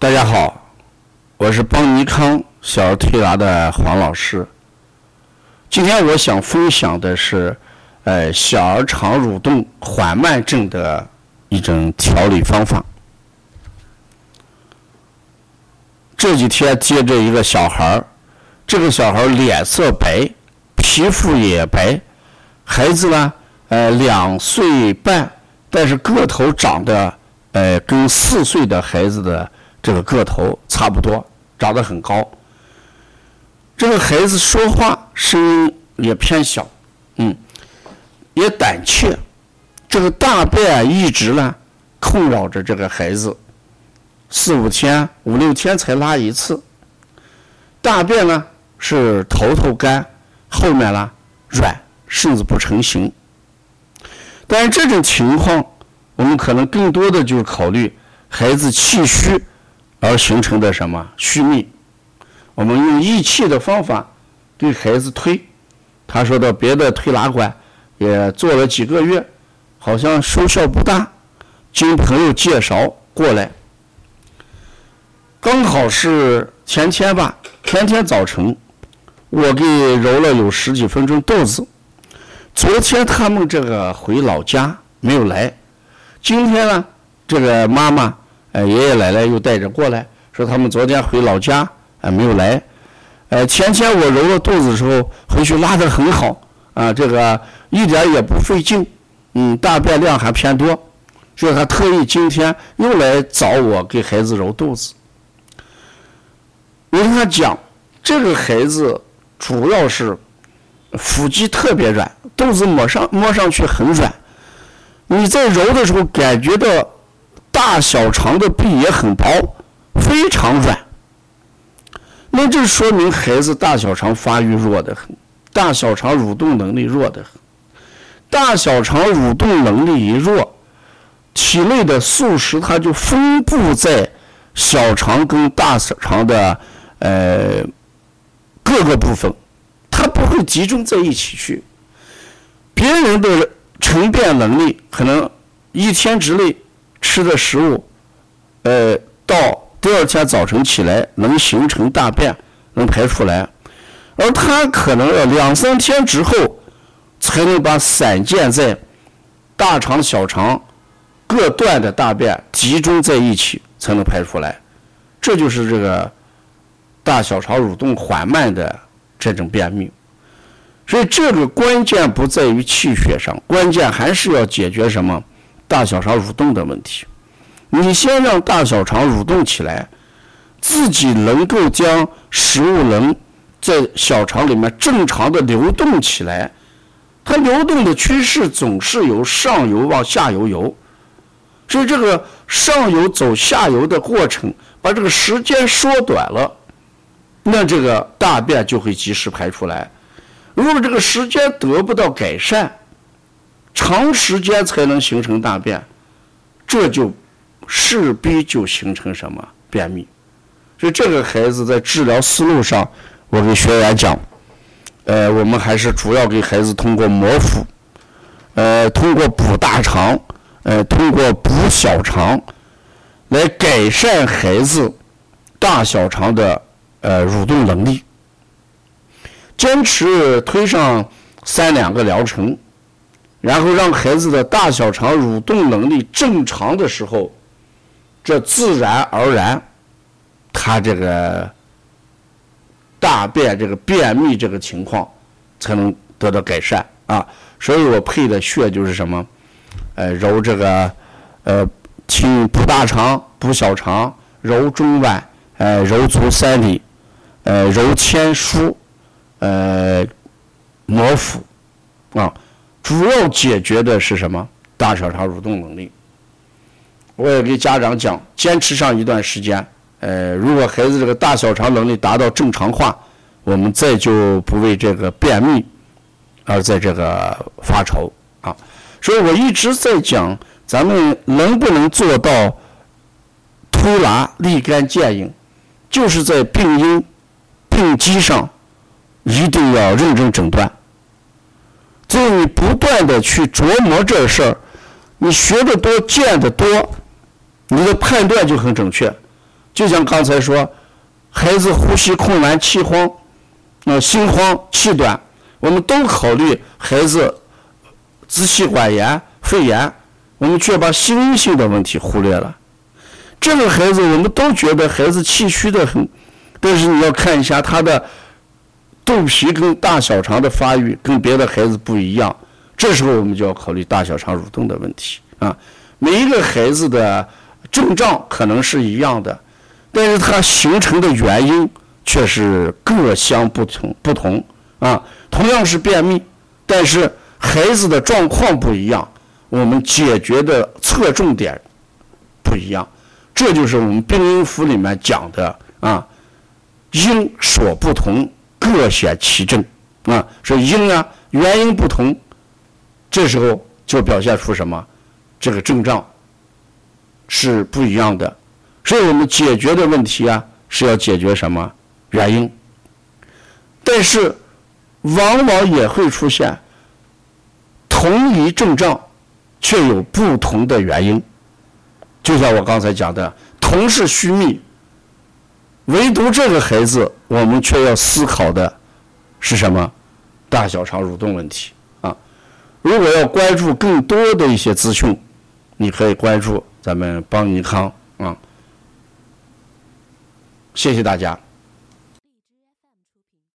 大家好，我是邦尼康小儿推拿的黄老师。今天我想分享的是，呃，小儿肠蠕动缓慢症的一种调理方法。这几天接着一个小孩儿，这个小孩儿脸色白，皮肤也白，孩子呢，呃，两岁半，但是个头长得，呃，跟四岁的孩子的。这个个头差不多，长得很高。这个孩子说话声音也偏小，嗯，也胆怯。这个大便一直呢困扰着这个孩子，四五天、五六天才拉一次。大便呢是头头干，后面呢软，甚至不成形。但是这种情况，我们可能更多的就考虑孩子气虚。而形成的什么虚秘？我们用益气的方法给孩子推，他说到别的推拿馆也做了几个月，好像收效不大。经朋友介绍过来，刚好是前天吧，前天早晨我给揉了有十几分钟肚子。昨天他们这个回老家没有来，今天呢，这个妈妈。爷爷奶奶又带着过来，说他们昨天回老家，呃，没有来。呃，前天我揉了肚子的时候，回去拉得很好，啊，这个一点也不费劲，嗯，大便量还偏多，所以他特意今天又来找我给孩子揉肚子。我跟他讲，这个孩子主要是腹肌特别软，肚子摸上摸上去很软，你在揉的时候感觉到。大小肠的壁也很薄，非常软。那这说明孩子大小肠发育弱得很，大小肠蠕动能力弱得很。大小肠蠕动能力一弱，体内的素食它就分布在小肠跟大小肠的呃各个部分，它不会集中在一起去。别人的成便能力可能一天之内。吃的食物，呃，到第二天早晨起来能形成大便，能排出来，而他可能要两三天之后，才能把散建在大肠、小肠各段的大便集中在一起，才能排出来。这就是这个大小肠蠕动缓慢的这种便秘。所以这个关键不在于气血上，关键还是要解决什么？大小肠蠕动的问题，你先让大小肠蠕动起来，自己能够将食物能在小肠里面正常的流动起来，它流动的趋势总是由上游往下游游，所以这个上游走下游的过程，把这个时间缩短了，那这个大便就会及时排出来。如果这个时间得不到改善，长时间才能形成大便，这就势必就形成什么便秘。所以这个孩子在治疗思路上，我给学员讲，呃，我们还是主要给孩子通过摩腹，呃，通过补大肠，呃，通过补小肠，来改善孩子大小肠的呃蠕动能力。坚持推上三两个疗程。然后让孩子的大小肠蠕动能力正常的时候，这自然而然，他这个大便这个便秘这个情况才能得到改善啊。所以我配的穴就是什么，呃，揉这个呃，清补大肠、补小肠，揉中脘，呃，揉足三里，呃，揉天枢，呃，摩腹，啊。主要解决的是什么？大小肠蠕动能力。我也给家长讲，坚持上一段时间，呃，如果孩子这个大小肠能力达到正常化，我们再就不为这个便秘而在这个发愁啊。所以我一直在讲，咱们能不能做到推拿立竿见影，就是在病因、病机上一定要认真诊断。只有你不断的去琢磨这事儿，你学的多，见的多，你的判断就很准确。就像刚才说，孩子呼吸困难、气慌、那心慌、气短，我们都考虑孩子支气管炎、肺炎，我们却把心因性的问题忽略了。这个孩子，我们都觉得孩子气虚的很，但是你要看一下他的肚皮跟大小肠的发育跟别的孩子不一样，这时候我们就要考虑大小肠蠕动的问题啊。每一个孩子的症状可能是一样的，但是它形成的原因却是各相不同不同啊。同样是便秘，但是孩子的状况不一样，我们解决的侧重点不一样。这就是我们病因符里面讲的啊，因所不同，各显其症啊。说因啊，原因不同，这时候就表现出什么？这个症状是不一样的。所以我们解决的问题啊，是要解决什么原因？但是往往也会出现同一症状却有不同的原因。就像我刚才讲的，同是虚秘，唯独这个孩子，我们却要思考的是什么？大小肠蠕动问题啊！如果要关注更多的一些资讯，你可以关注咱们邦尼康啊。谢谢大家。